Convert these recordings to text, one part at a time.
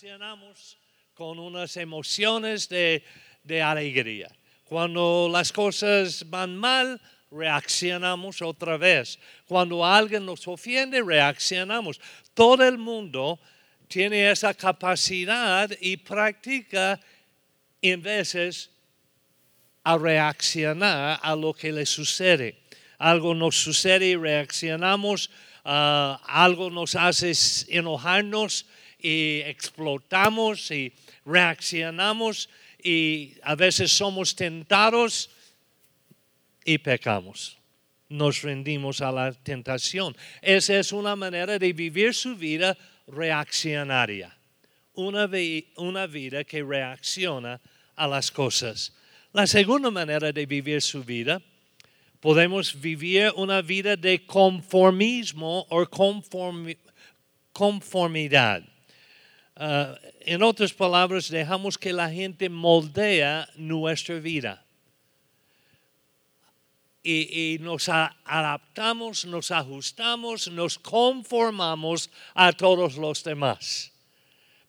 reaccionamos con unas emociones de, de alegría. Cuando las cosas van mal, reaccionamos otra vez. Cuando alguien nos ofende, reaccionamos. Todo el mundo tiene esa capacidad y practica en veces a reaccionar a lo que le sucede. Algo nos sucede y reaccionamos, ah, algo nos hace enojarnos y explotamos y reaccionamos y a veces somos tentados y pecamos. Nos rendimos a la tentación. Esa es una manera de vivir su vida reaccionaria. Una, una vida que reacciona a las cosas. La segunda manera de vivir su vida, podemos vivir una vida de conformismo o conformidad. Ah, en otras palabras, dejamos que la gente moldea nuestra vida. Y, y, nos adaptamos, nos ajustamos, nos conformamos a todos los demás.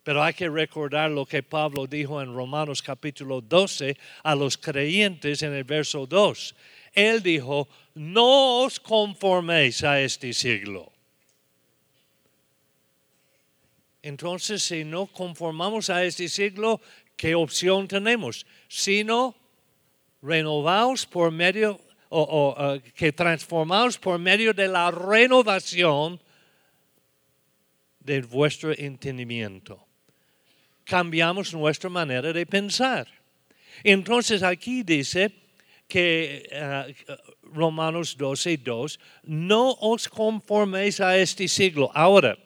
Pero hay que recordar lo que Pablo dijo en Romanos capítulo 12 a los creyentes en el verso 2. Él dijo, no os conforméis a este siglo. Entonces, si no conformamos a este siglo, ¿qué opción tenemos? Sino renovaos por medio, o, o que transformaos por medio de la renovación de vuestro entendimiento cambiamos nuestra manera de pensar. Entonces aquí dice que eh, Romanos 12, 2, no os conforméis a este siglo. Ahora,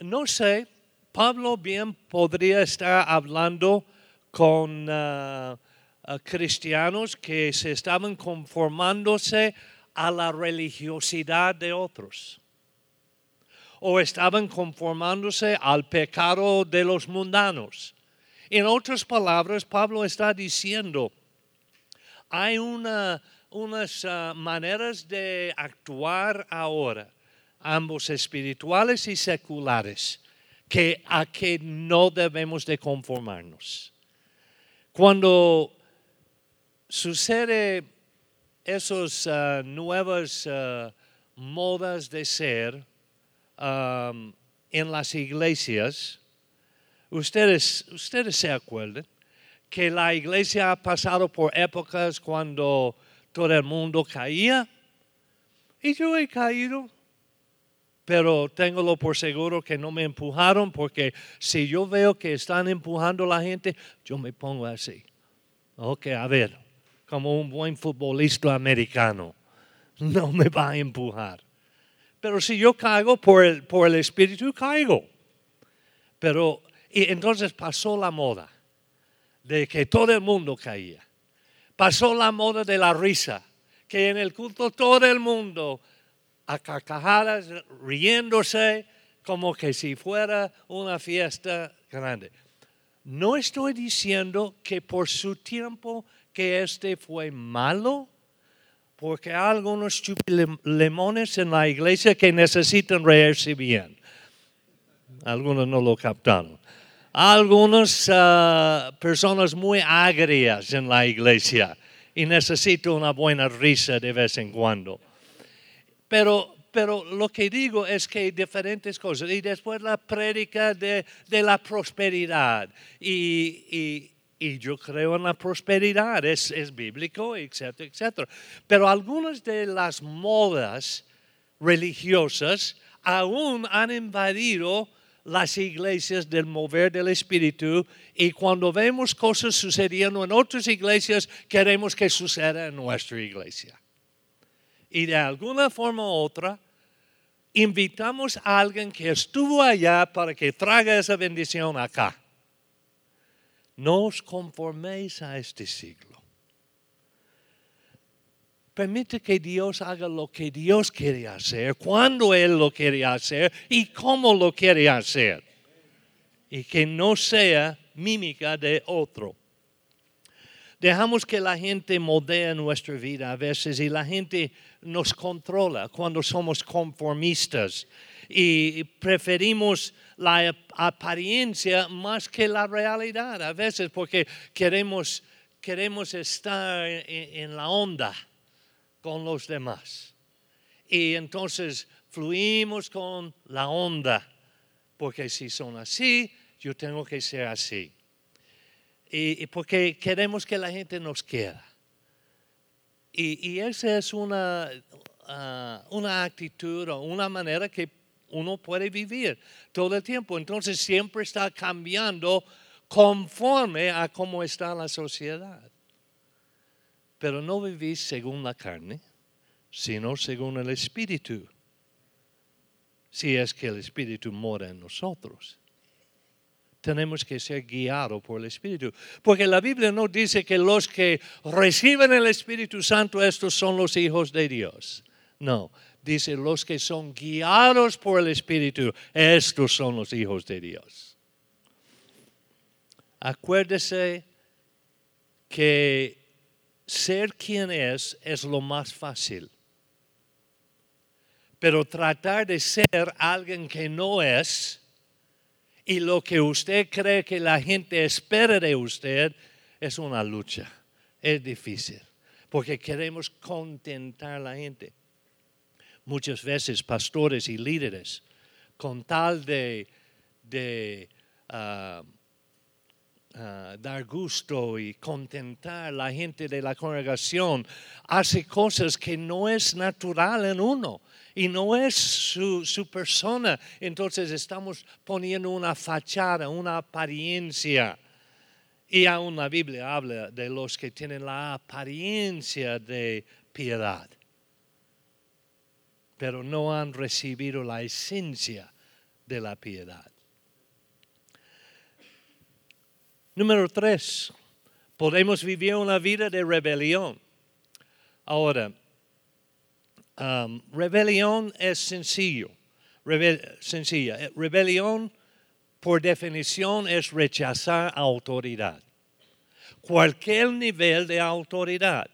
no sé, Pablo bien podría estar hablando con uh, uh, cristianos que se estaban conformándose a la religiosidad de otros o estaban conformándose al pecado de los mundanos. En otras palabras, Pablo está diciendo, hay una, unas ah, maneras de actuar ahora, ambos espirituales y seculares, que a que no debemos de conformarnos. Cuando sucede esas ah, nuevas ah, modas de ser, en las iglesias, ustedes, ustedes se acuerdan que la iglesia ha pasado por épocas cuando todo el mundo caía y yo he caído, pero tengo por seguro que no me empujaron porque si yo veo que están empujando a la gente, yo me pongo así. Ok, a ver, como un buen futbolista americano, no me va a empujar. Pero si yo caigo por el, por el Espíritu, caigo. Pero y entonces pasó la moda de que todo el mundo caía. Pasó la moda de la risa, que en el culto todo el mundo a carcajadas, riéndose como que si fuera una fiesta grande. No estoy diciendo que por su tiempo que este fue malo, porque hay algunos chupilemones en la iglesia que necesitan reírse bien. Algunos no lo captaron. Algunas ah, personas muy agrias en la iglesia y necesitan una buena risa de vez en cuando. Pero, pero lo que digo es que hay diferentes cosas. Y después la prédica de, la prosperidad y, yo creo en la prosperidad, es bíblico, etcétera, etcétera. Pero algunas de las modas religiosas aún han invadido las iglesias del mover del Espíritu y cuando vemos cosas sucediendo en otras iglesias, queremos que suceda en nuestra iglesia. Y de alguna forma u otra, invitamos a alguien que estuvo allá para que traiga esa bendición acá. No os conforméis a este siglo. Permite que Dios haga lo que Dios quiere hacer, cuando Él lo quiere hacer y cómo lo quiere hacer. Y que no sea mímica de otro. Dejamos que la gente moldee nuestra vida a veces y la gente nos controla cuando somos conformistas y preferimos la apariencia más que la realidad a veces porque queremos, queremos estar en, la onda con los demás. Y entonces fluimos con la onda, porque si son así, yo tengo que ser así. Y, porque queremos que la gente nos quiera. Y, esa es una, ah, una actitud o una manera que uno puede vivir todo el tiempo. Entonces siempre está cambiando conforme a cómo está la sociedad. Pero no vivís según la carne, sino según el Espíritu. Si es que el Espíritu mora en nosotros. Tenemos que ser guiados por el Espíritu. Porque la Biblia no dice que los que reciben el Espíritu Santo, estos son los hijos de Dios. No, dice los que son guiados por el Espíritu, estos son los hijos de Dios. Acuérdese que ser quien es es lo más fácil. Pero tratar de ser alguien que no es y lo que usted cree que la gente espera de usted es una lucha. Es difícil porque queremos contentar a la gente muchas veces pastores y líderes, con tal de, ah, dar gusto y contentar a la gente de la congregación, hace cosas que no es natural en uno y no es su, persona. Entonces estamos poniendo una fachada, una apariencia. Y aún la Biblia habla de los que tienen la apariencia de piedad pero no han recibido la esencia de la piedad. Número tres, podemos vivir una vida de rebelión. Ahora, um, rebelión es sencillo, sencilla. Eh, rebelión, por definición, es rechazar autoridad. Cualquier nivel de autoridad.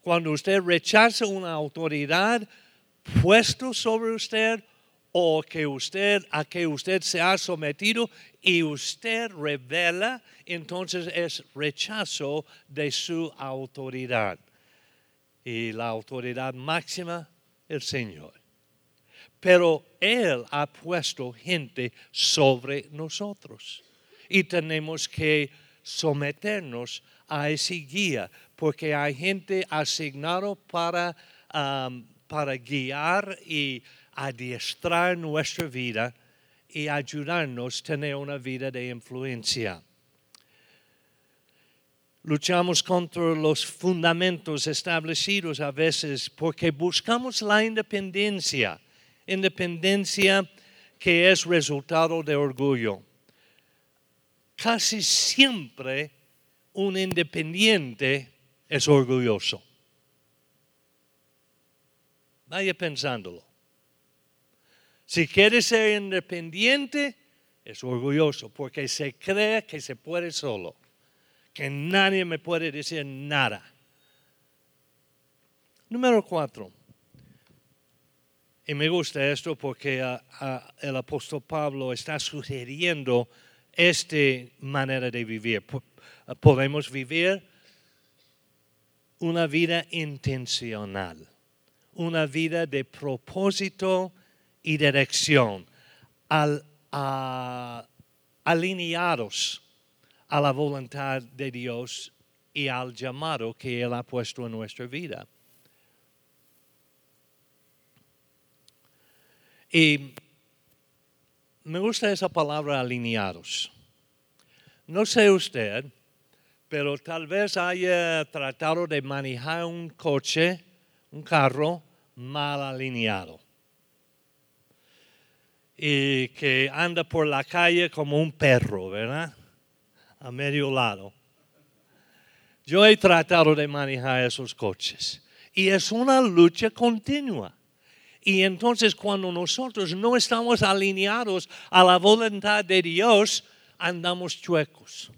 Cuando usted rechaza una autoridad, puesto sobre usted o que usted a que usted se ha sometido y usted revela, entonces es rechazo de su autoridad. Y la autoridad máxima, el Señor. Pero Él ha puesto gente sobre nosotros y tenemos que someternos a ese guía, porque hay gente asignado para um, para guiar y adiestrar nuestra vida y ayudarnos a tener una vida de influencia. Luchamos contra los fundamentos establecidos a veces porque buscamos la independencia, independencia que es resultado de orgullo. Casi siempre un independiente es orgulloso. Vaya pensándolo. Si quiere ser independiente, es orgulloso porque se cree que se puede solo, que nadie me puede decir nada. Número cuatro. Y me gusta esto porque ah, ah, el apóstol Pablo está sugiriendo esta manera de vivir. Podemos vivir una vida intencional una vida de propósito y dirección, al, alineados a la voluntad de Dios y al llamado que Él ha puesto en nuestra vida. Y me gusta esa palabra alineados. No sé usted, pero tal vez haya tratado de manejar un coche un carro mal alineado y que anda por la calle como un perro, ¿verdad? A medio lado. Yo he tratado de manejar esos coches y es una lucha continua. Y entonces cuando nosotros no estamos alineados a la voluntad de Dios, andamos chuecos.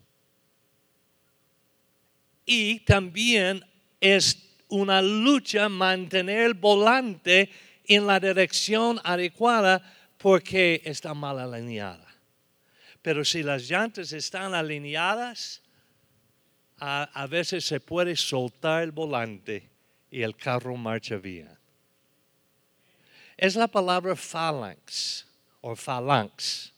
Y también es una lucha mantener el volante en la dirección adecuada porque está mal alineada. Pero si las llantas están alineadas, a, veces se puede soltar el volante y el carro marcha bien. Es la palabra phalanx o phalanx.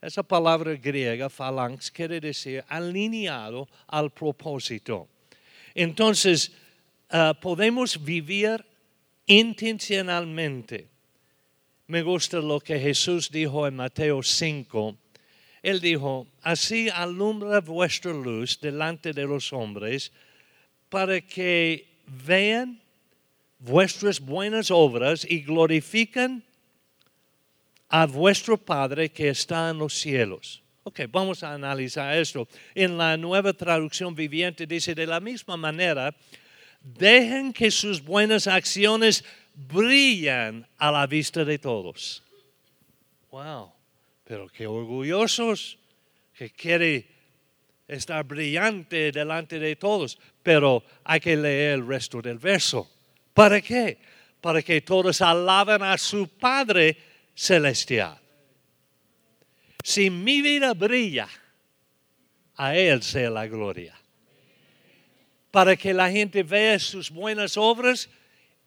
Esa palabra griega, phalanx, quiere decir alineado al propósito. Entonces, ah, podemos vivir intencionalmente. Me gusta lo que Jesús dijo en Mateo 5. Él dijo, así alumbra vuestra luz delante de los hombres para que vean vuestras buenas obras y glorifiquen a vuestro Padre que está en los cielos. Ok, vamos a analizar esto. En la nueva traducción viviente dice, de la misma manera, dejen que sus buenas acciones brillen a la vista de todos. Wow, pero qué orgullosos que quiere estar brillante delante de todos. Pero hay que leer el resto del verso. ¿Para qué? Para que todos alaben a su Padre celestial. Si mi vida brilla, a Él sea la gloria. Para que la gente vea sus buenas obras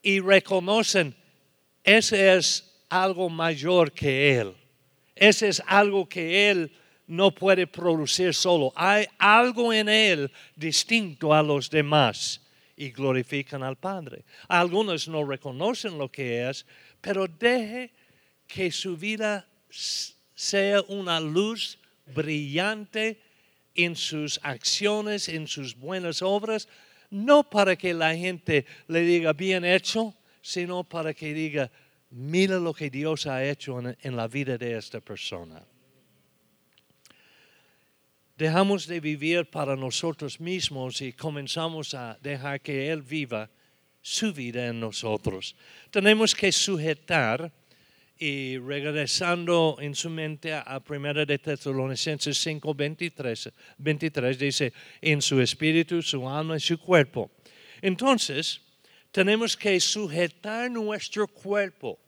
y reconocen, ese es algo mayor que Él. Ese es algo que Él no puede producir solo. Hay algo en Él distinto a los demás y glorifican al Padre. Algunos no reconocen lo que es, pero deje que su vida sea una luz brillante en sus acciones, en sus buenas obras, no para que la gente le diga bien hecho, sino para que diga, mira lo que Dios ha hecho en, la vida de esta persona. Dejamos de vivir para nosotros mismos y comenzamos a dejar que Él viva su vida en nosotros. Tenemos que sujetar y regresando en su mente a Primera de Tesalonicenses 5, 23, 23, dice, en su espíritu, su alma y su cuerpo. Entonces, tenemos que sujetar nuestro cuerpo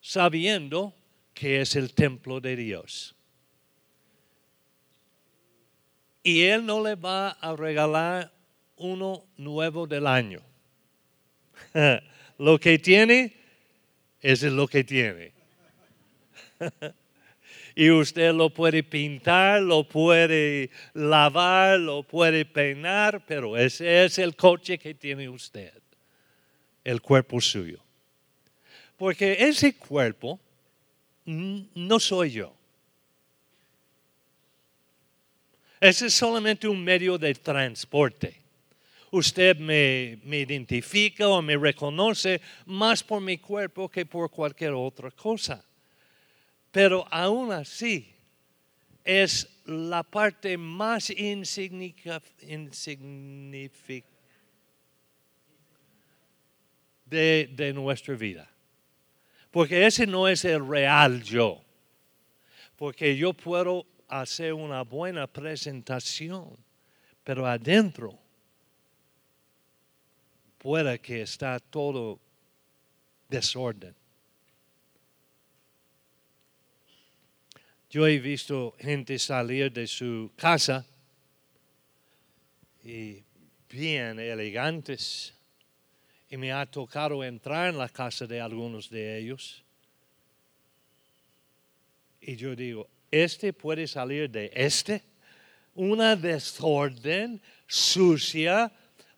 sabiendo que es el templo de Dios. Y Él no le va a regalar uno nuevo del año. lo que tiene es lo que tiene y usted lo puede pintar, lo puede lavar, lo puede peinar, pero ese es el coche que tiene usted, el cuerpo suyo. Porque ese cuerpo no soy yo. Ese es solamente un medio de transporte. Usted me, me, identifica o me reconoce más por mi cuerpo que por cualquier otra cosa. Pero aún así es la parte más insignificante de, de nuestra vida. Porque ese no es el real yo. Porque yo puedo hacer una buena presentación, pero adentro puede que está todo desorden. Yo he visto gente salir de su casa y bien elegantes. Y me ha tocado entrar en la casa de algunos de ellos. Y yo digo, ¿este puede salir de este? Una desorden, sucia,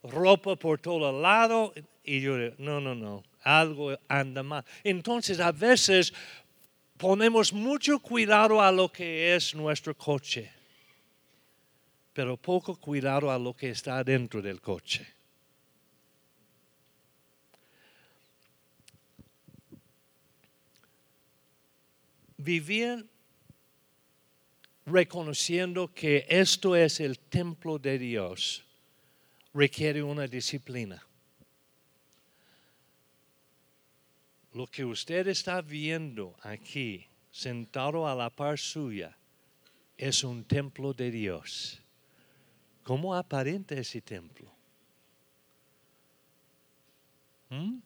ropa por todo lado. Y yo digo, no, no, no, algo anda mal. Entonces a veces ponemos mucho cuidado a lo que es nuestro coche, pero poco cuidado a lo que está dentro del coche. Vivir reconociendo que esto es el templo de Dios requiere una disciplina. lo que usted está viendo aquí, sentado a la par suya, es un templo de Dios. ¿Cómo aparenta ese templo? ¿Mm?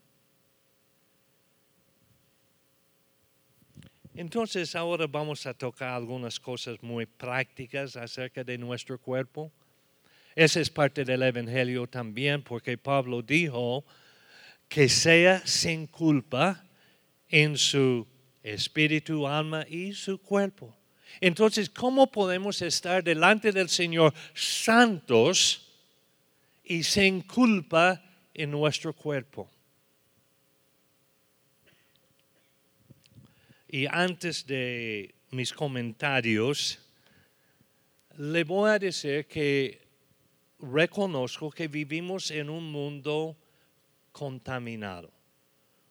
Entonces ahora vamos a tocar algunas cosas muy prácticas acerca de nuestro cuerpo. Esa es parte del Evangelio también, porque Pablo dijo que sea sin culpa en su espíritu, alma y su cuerpo. Entonces, ¿cómo podemos estar delante del Señor santos y sin culpa en nuestro cuerpo? Y antes de mis comentarios, le voy a decir que reconozco que vivimos en un mundo contaminado,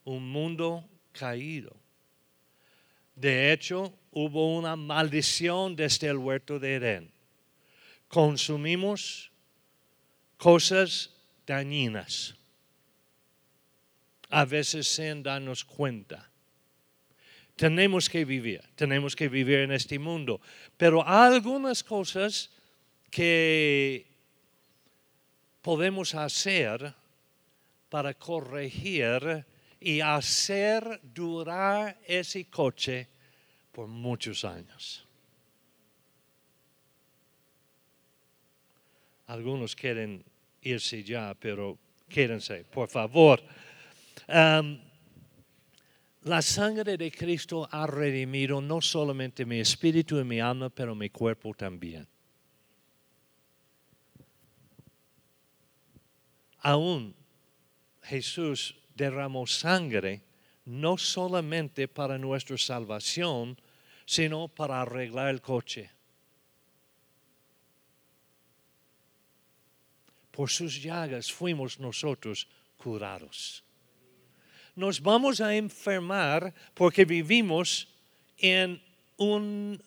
un mundo caído. De hecho, hubo una maldición desde el huerto de Edén. Consumimos cosas dañinas, a veces sin darnos cuenta. Tenemos que vivir, tenemos que vivir en este mundo, pero hay algunas cosas que podemos hacer para corregir y hacer durar ese coche por muchos años. Algunos quieren irse ya, pero quédense, por favor. La sangre de Cristo ha redimido no solamente mi espíritu y mi alma, pero mi cuerpo también. Aún Jesús derramó sangre no solamente para nuestra salvación, sino para arreglar el coche. Por sus llagas fuimos nosotros curados nos vamos a enfermar porque vivimos en un,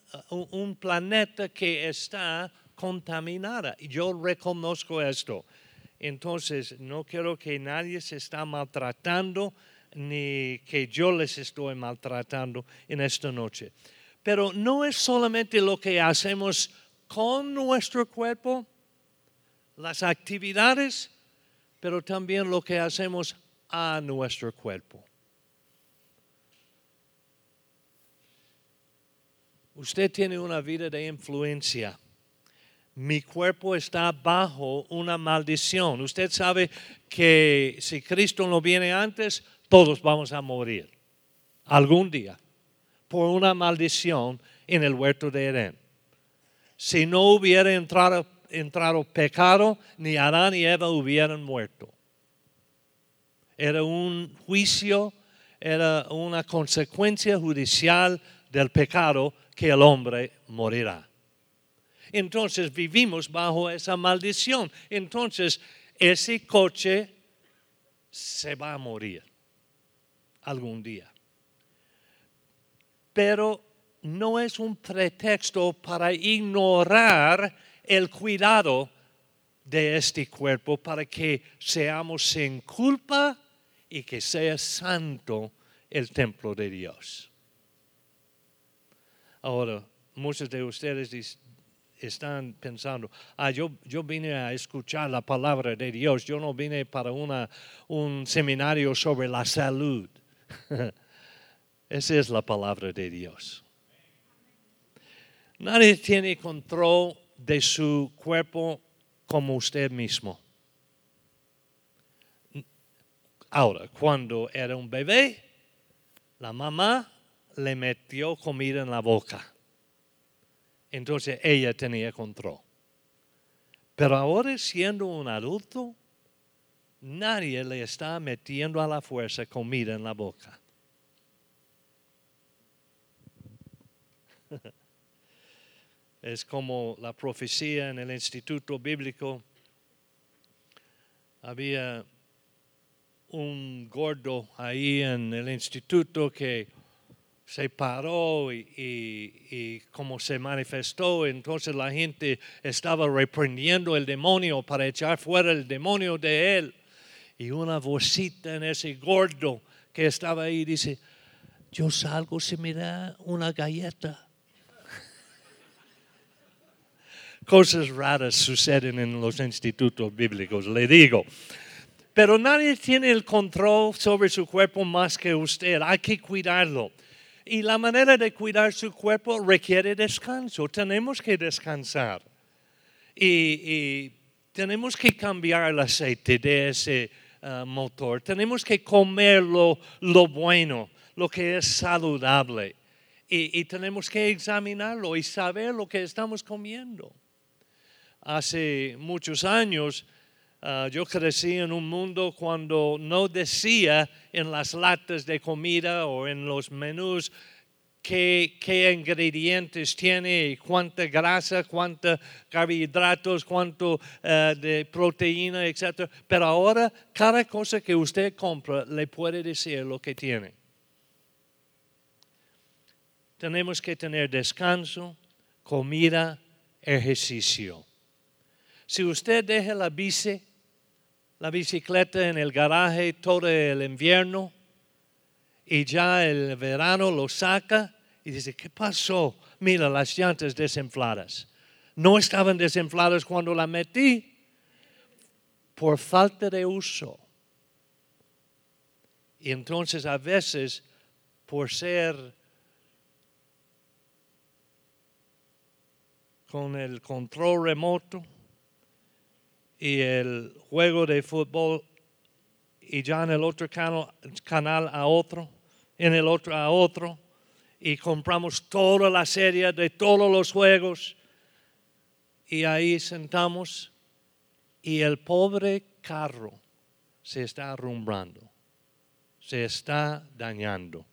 planeta que está contaminada. Yo reconozco esto. Entonces, no quiero que nadie se está maltratando ni que yo les estoy maltratando en esta noche. Pero no es solamente lo que hacemos con nuestro cuerpo, las actividades, pero también lo que hacemos a nuestro cuerpo. Usted tiene una vida de influencia. Mi cuerpo está bajo una maldición. Usted sabe que si Cristo no viene antes, todos vamos a morir algún día por una maldición en el huerto de Edén. Si no hubiera entrado, entrado pecado, ni Adán ni Eva hubieran muerto era un juicio, era una consecuencia judicial del pecado que el hombre morirá. Entonces vivimos bajo esa maldición. Entonces ese coche se va a morir algún día. Pero no es un pretexto para ignorar el cuidado de este cuerpo para que seamos sin culpa y que sea santo el templo de Dios. Ahora, muchos de ustedes están pensando, ah, yo, yo vine a escuchar la palabra de Dios, yo no vine para una, un seminario sobre la salud. Esa es la palabra de Dios. Nadie tiene control de su cuerpo como usted mismo. Ahora, cuando era un bebé, la mamá le metió comida en la boca. Entonces ella tenía control. Pero ahora siendo un adulto, nadie le está metiendo a la fuerza comida en la boca. Es como la profecía en el instituto bíblico. Había un gordo ahí en el instituto que se paró y, como se manifestó, entonces la gente estaba reprendiendo el demonio para echar fuera el demonio de él. Y una vocita en ese gordo que estaba ahí dice, yo salgo si me da una galleta. Cosas raras suceden en los institutos bíblicos, le digo. Pero nadie tiene el control sobre su cuerpo más que usted. Hay que cuidarlo. Y la manera de cuidar su cuerpo requiere descanso. Tenemos que descansar. Y, y tenemos que cambiar el aceite de ese uh, motor. Tenemos que comer lo, lo, bueno, lo que es saludable. Y, y tenemos que examinarlo y saber lo que estamos comiendo. Hace muchos años, Uh, yo crecí en un mundo cuando no decía en las latas de comida o en los menús qué, qué ingredientes tiene, cuánta grasa, cuántos carbohidratos, cuánto uh, de proteína, etc. Pero ahora cada cosa que usted compra le puede decir lo que tiene. Tenemos que tener descanso, comida, ejercicio. Si usted deja la bici, la bicicleta en el garaje todo el invierno y ya el verano lo saca y dice, ¿qué pasó? Mira las llantas desinfladas. No estaban desinfladas cuando la metí por falta de uso. Y entonces a veces, por ser con el control remoto, y el juego de fútbol y ya en el otro canal, a otro, en el otro a otro, y compramos toda la serie de todos los juegos y ahí sentamos y el pobre carro se está arrumbrando, se está dañando.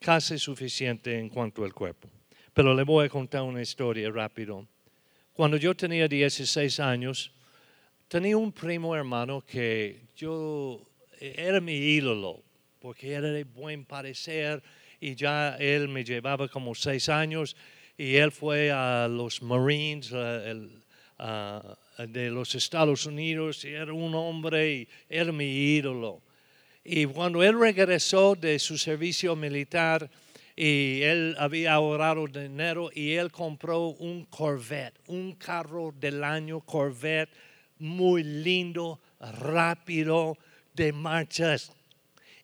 Casi suficiente en cuanto al cuerpo. Pero le voy a contar una historia rápido. Cuando yo tenía 16 años, tenía un primo hermano que yo era mi ídolo, porque era de buen parecer y ya él me llevaba como seis años y él fue a los Marines de los Estados Unidos y era un hombre y era mi ídolo. Y cuando él regresó de su servicio militar, y él había ahorrado dinero y él compró un Corvette, un carro del año Corvette muy lindo, rápido, de marchas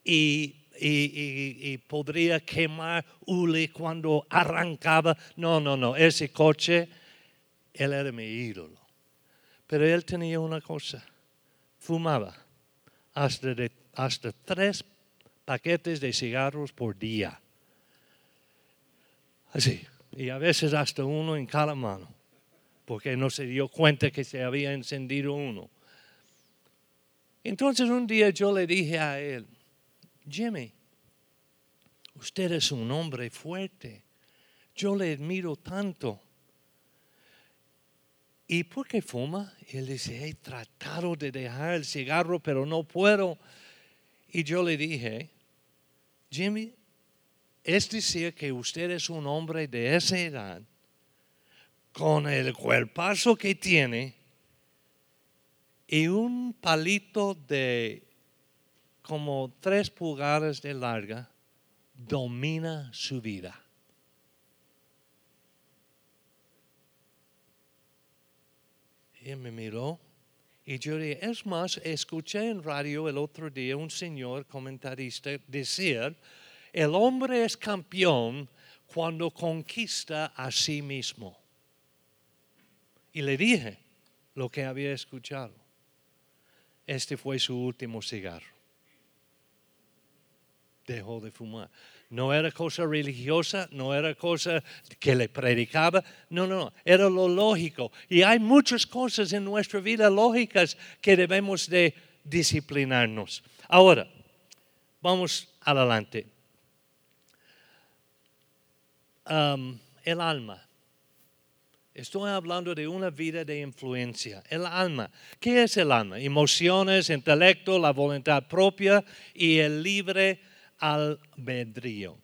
y, podría quemar hule cuando arrancaba. No, no, no, ese coche, él era mi ídolo. Pero él tenía una cosa, fumaba hasta, hasta tres paquetes de cigarros por día. Así. Y a veces hasta uno en cada mano, porque no se dio cuenta que se había encendido uno. Entonces un día yo le dije a él, Jimmy, usted es un hombre fuerte, yo le admiro tanto. ¿Y por qué fuma? Él dice, he tratado de dejar el cigarro, pero no puedo. Y yo le dije, Jimmy, es decir, que usted es un hombre de esa edad, con el cuerpazo que tiene y un palito de como tres pulgadas de larga, domina su vida. Y me miró y yo dije, es más, escuché en radio el otro día un señor comentarista decir, el hombre es campeón cuando conquista a sí mismo. Y le dije lo que había escuchado. Este fue su último cigarro. Dejó de fumar. No era cosa religiosa, no era cosa que le predicaba, no, no, era lo lógico. Y hay muchas cosas en nuestra vida lógicas que debemos de disciplinarnos. Ahora, vamos adelante el alma. Estoy hablando de una vida de influencia. El alma. ¿Qué es el alma? Emociones, intelecto, la voluntad propia y el libre albedrío.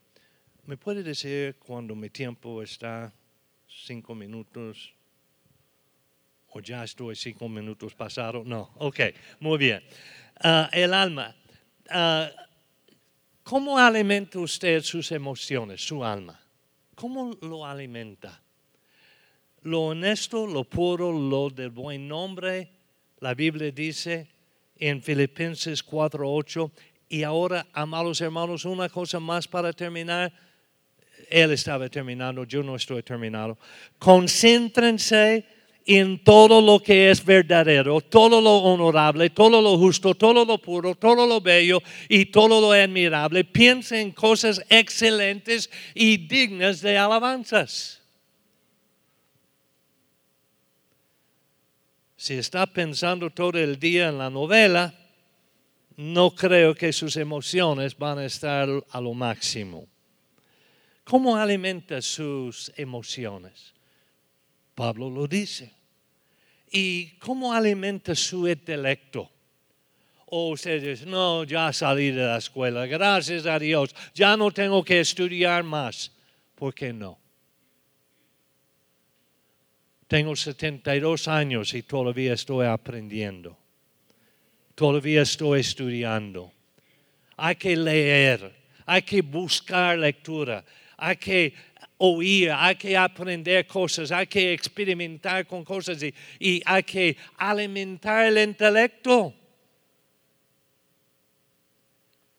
¿Me puede decir cuando mi tiempo está cinco minutos? ¿O ya estoy cinco minutos pasado? No, ok, muy bien. Ah, el alma. Ah, ¿Cómo alimenta usted sus emociones, su alma? ¿Cómo lo alimenta? Lo honesto, lo puro, lo del buen nombre. La Biblia dice en Filipenses 4:8, Y ahora, amados hermanos, una cosa más para terminar. Él estaba terminando, yo no estoy terminado. Concéntrense en todo lo que es verdadero, todo lo honorable, todo lo justo, todo lo puro, todo lo bello y todo lo admirable. Piensen en cosas excelentes y dignas de alabanzas. Si está pensando todo el día en la novela, no creo que sus emociones van a estar a lo máximo. ¿Cómo alimenta sus emociones? Pablo lo dice. ¿Y cómo alimenta su intelecto? O ustedes, no, ya salí de la escuela, gracias a Dios, ya no tengo que estudiar más. ¿Por qué no? Tengo 72 años y todavía estoy aprendiendo. Todavía estoy estudiando. Hay que leer, hay que buscar lectura, hay que oír, hay que aprender cosas, hay que experimentar con cosas y, hay que alimentar el intelecto.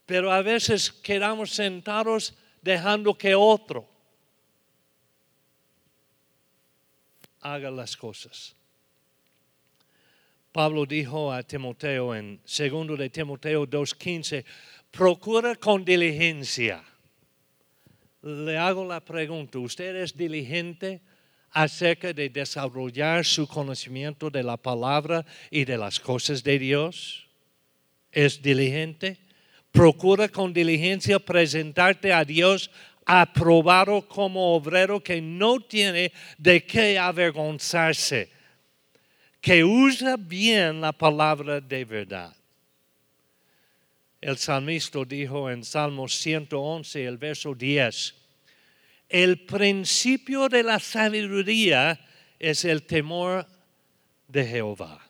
Pero a veces quedamos sentados dejando que otro haga las cosas. Pablo dijo a Timoteo en 2 de Timoteo 2.15, procura con diligencia. Le hago la pregunta, ¿usted es diligente acerca de desarrollar su conocimiento de la palabra y de las cosas de Dios? ¿Es diligente? Procura con diligencia presentarte a Dios aprobado como obrero que no tiene de qué avergonzarse, que usa bien la palabra de verdad. El salmista dijo en Salmo 111, el verso 10, el principio de la sabiduría es el temor de Jehová.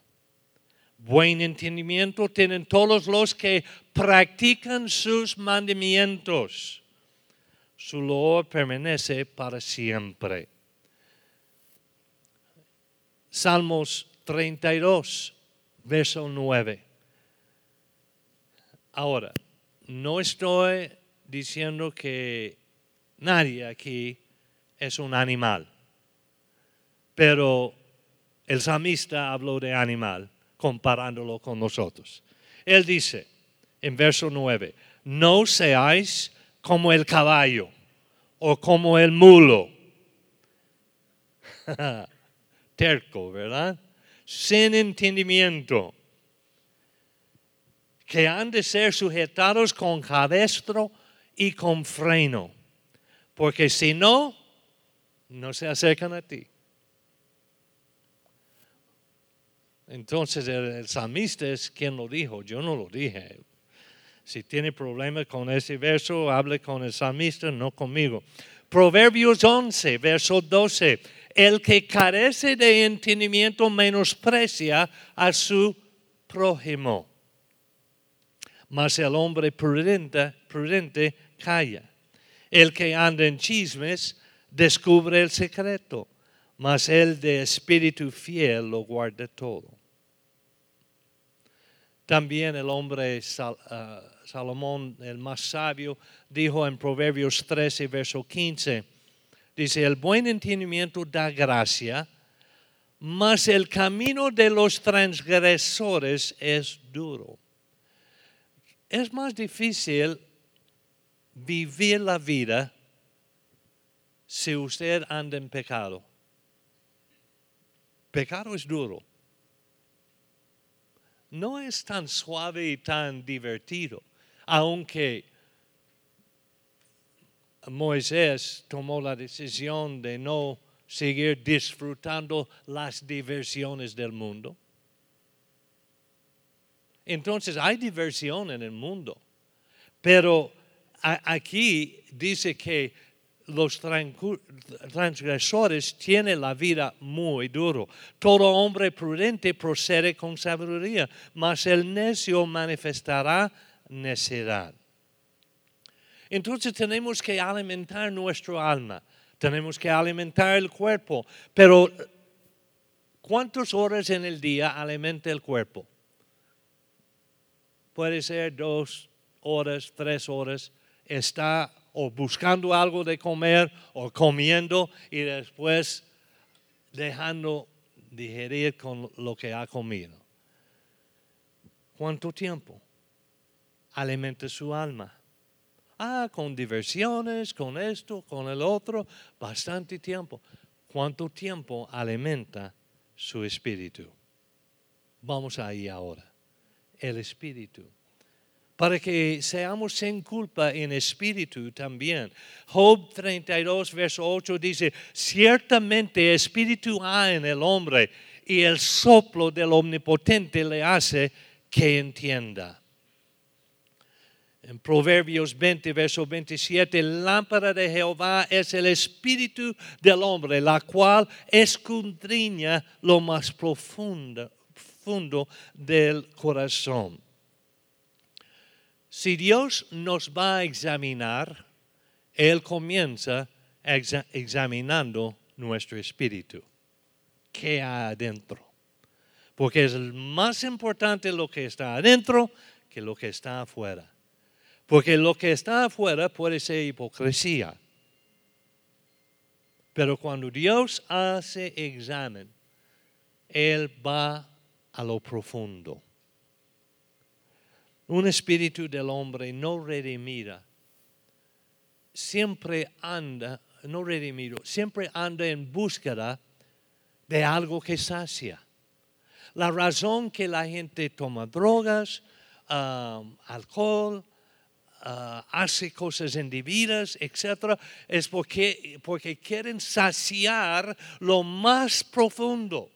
Buen entendimiento tienen todos los que practican sus mandamientos su loor permanece para siempre. Salmos 32, verso 9. Ahora, no estoy diciendo que nadie aquí es un animal, pero el salmista habló de animal comparándolo con nosotros. Él dice en verso 9, no seáis como el caballo o como el mulo. Terco, ¿verdad? Sin entendimiento. Que han de ser sujetados con cabestro y con freno. Porque si no, no se acercan a ti. Entonces el, el salmista es quien lo dijo, yo no lo dije, si tiene problemas con ese verso, hable con el salmista, no conmigo. Proverbios 11, verso 12. El que carece de entendimiento menosprecia a su prójimo. Mas el hombre prudente, prudente calla. El que anda en chismes descubre el secreto, mas el de espíritu fiel lo guarda todo. También el hombre ah, Salomón, el más sabio, dijo en Proverbios 13, verso 15, dice, el buen entendimiento da gracia, mas el camino de los transgresores es duro. Es más difícil vivir la vida si usted anda en pecado. Pecado es duro. No es tan suave y tan divertido aunque Moisés tomó la decisión de no seguir disfrutando las diversiones del mundo. Entonces hay diversión en el mundo, pero aquí dice que los transgresores tienen la vida muy duro. Todo hombre prudente procede con sabiduría, mas el necio manifestará necedad. Entonces tenemos que alimentar nuestro alma, tenemos que alimentar el cuerpo, pero ¿cuántas horas en el día alimenta el cuerpo? Puede ser dos horas, tres horas, está o buscando algo de comer o comiendo y después dejando digerir con lo que ha comido. ¿Cuánto tiempo? Alimenta su alma. Ah, con diversiones, con esto, con el otro, bastante tiempo. ¿Cuánto tiempo alimenta su espíritu? Vamos ahí ahora. El espíritu para que seamos sin culpa en espíritu también. Job 32, verso 8 dice, ciertamente espíritu hay en el hombre y el soplo del omnipotente le hace que entienda. En Proverbios 20, verso 27, lámpara de Jehová es el espíritu del hombre, la cual escudriña lo más profundo, profundo del corazón. Si Dios nos va a examinar, Él comienza examinando nuestro espíritu. ¿Qué hay adentro? Porque es más importante lo que está adentro que lo que está afuera. Porque lo que está afuera puede ser hipocresía. Pero cuando Dios hace examen, Él va a lo profundo. Un espíritu del hombre no redimida siempre anda, no redimido, siempre anda en búsqueda de algo que sacia. La razón que la gente toma drogas, um, alcohol, uh, hace cosas indebidas, etc., es porque, porque quieren saciar lo más profundo.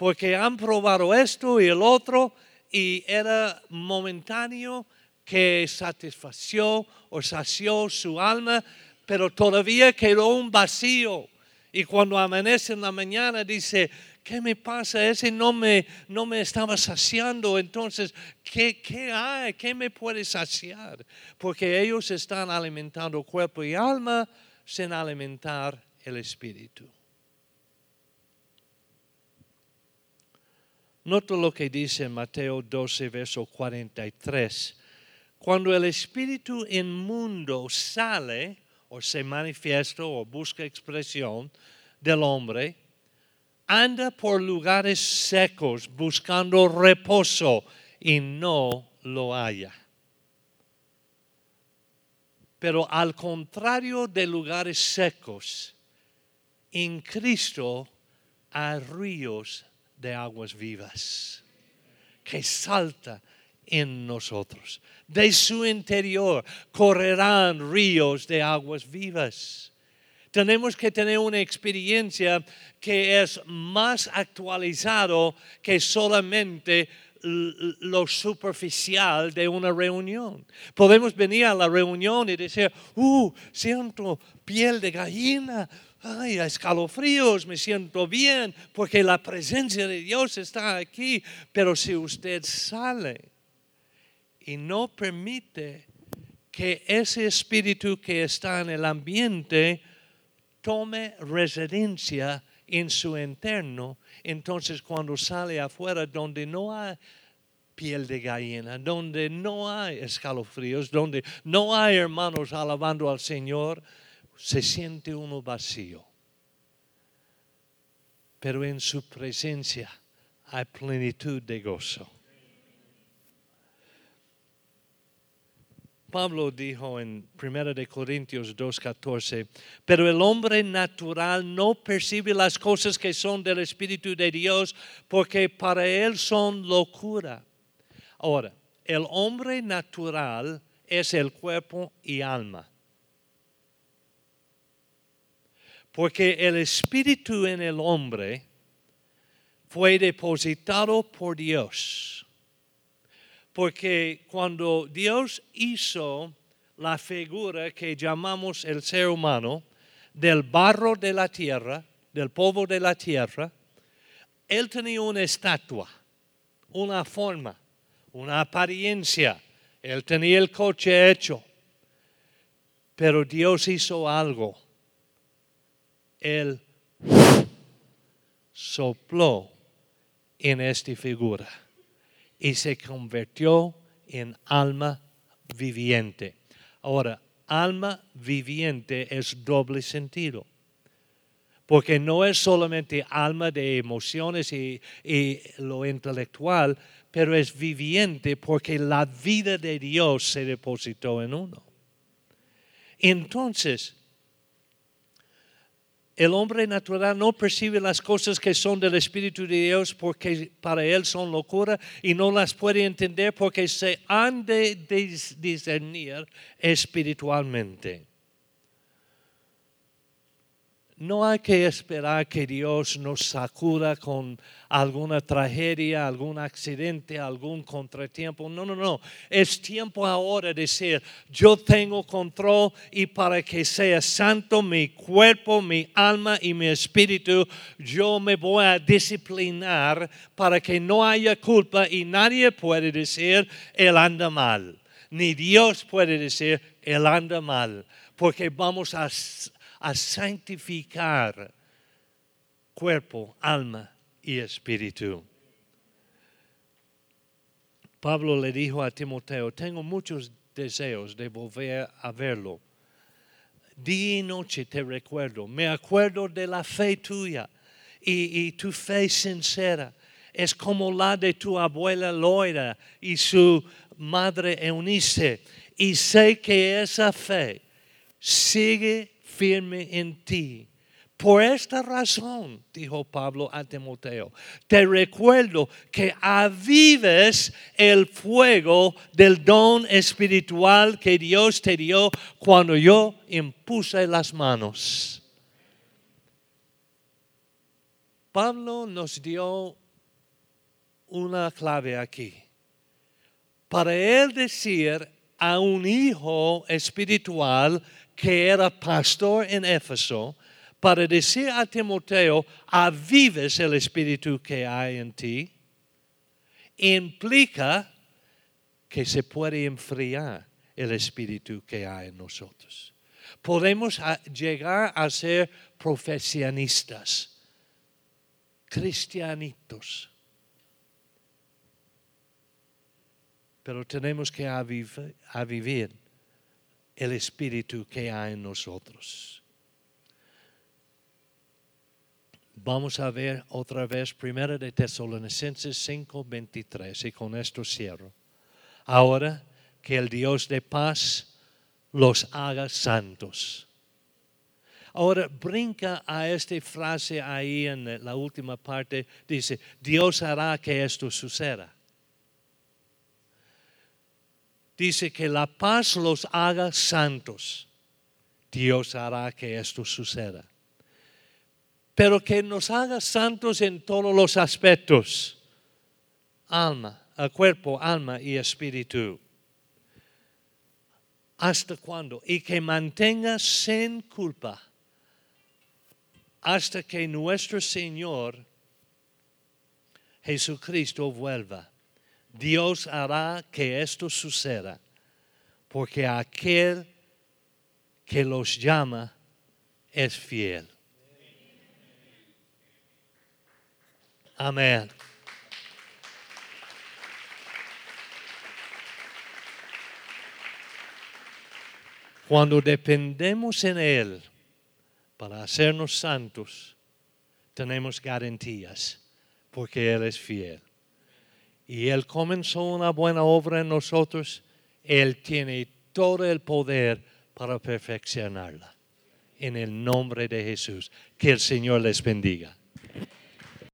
Porque han probado esto y el otro y era momentáneo que satisfació o sació su alma, pero todavía quedó un vacío. Y cuando amanece en la mañana dice, ¿qué me pasa? Ese no me, no me estaba saciando. Entonces, ¿qué, ¿qué hay? ¿Qué me puede saciar? Porque ellos están alimentando cuerpo y alma sin alimentar el espíritu. Noto lo que dice Mateo 12, verso 43. Cuando el espíritu inmundo sale o se manifiesta o busca expresión del hombre, anda por lugares secos buscando reposo y no lo haya. Pero al contrario de lugares secos, en Cristo hay ríos de aguas vivas que salta en nosotros. De su interior correrán ríos de aguas vivas. Tenemos que tener una experiencia que es más actualizado que solamente lo superficial de una reunión. Podemos venir a la reunión y decir, uh, siento piel de gallina, ay, escalofríos, me siento bien, porque la presencia de Dios está aquí. Pero si usted sale y no permite que ese espíritu que está en el ambiente tome residencia en su interno, entonces cuando sale afuera donde no hay piel de gallina, donde no hay escalofríos, donde no hay hermanos alabando al Señor, se siente uno vacío. Pero en su presencia hay plenitud de gozo. Pablo dijo en 1 de Corintios 2:14, pero el hombre natural no percibe las cosas que son del Espíritu de Dios porque para él son locura. Ahora, el hombre natural es el cuerpo y alma. Porque el espíritu en el hombre fue depositado por Dios. Porque cuando Dios hizo la figura que llamamos el ser humano, del barro de la tierra, del polvo de la tierra, Él tenía una estatua, una forma, una apariencia. Él tenía el coche hecho. Pero Dios hizo algo él sopló en esta figura y se convirtió en alma viviente. Ahora, alma viviente es doble sentido. Porque no es solamente alma de emociones y, y lo intelectual, pero es viviente porque la vida de Dios se depositó en uno. Entonces, el hombre natural no percibe las cosas que son del Espíritu de Dios porque para él son locura y no las puede entender porque se han de discernir espiritualmente. No hay que esperar que Dios nos sacuda con alguna tragedia, algún accidente, algún contratiempo. No, no, no. Es tiempo ahora de decir, yo tengo control y para que sea santo mi cuerpo, mi alma y mi espíritu, yo me voy a disciplinar para que no haya culpa y nadie puede decir, él anda mal. Ni Dios puede decir, él anda mal. Porque vamos a a santificar cuerpo, alma y espíritu. Pablo le dijo a Timoteo, tengo muchos deseos de volver a verlo. Día y noche te recuerdo, me acuerdo de la fe tuya y, y tu fe sincera. Es como la de tu abuela Loira y su madre Eunice. Y sé que esa fe sigue firme en ti. Por esta razón, dijo Pablo a Timoteo, te recuerdo que avives el fuego del don espiritual que Dios te dio cuando yo impuse las manos. Pablo nos dio una clave aquí. Para él decir a un hijo espiritual, que era pastor en Éfeso, para decir a Timoteo, avives el espíritu que hay en ti, implica que se puede enfriar el espíritu que hay en nosotros. Podemos llegar a ser profesionistas, cristianitos, pero tenemos que avivir el espíritu que hay en nosotros. Vamos a ver otra vez Primera de Tesalonicenses 5:23 y con esto cierro. Ahora que el Dios de paz los haga santos. Ahora brinca a esta frase ahí en la última parte, dice, Dios hará que esto suceda dice que la paz los haga santos. Dios hará que esto suceda. Pero que nos haga santos en todos los aspectos. Alma, cuerpo, alma y espíritu. ¿Hasta cuándo? Y que mantenga sin culpa hasta que nuestro Señor Jesucristo vuelva. Dios hará que esto suceda, porque aquel que los llama es fiel. Amén. Cuando dependemos en Él para hacernos santos, tenemos garantías, porque Él es fiel y Él comenzó una buena obra en nosotros, Él tiene todo el poder para perfeccionarla. En el nombre de Jesús, que el Señor les bendiga.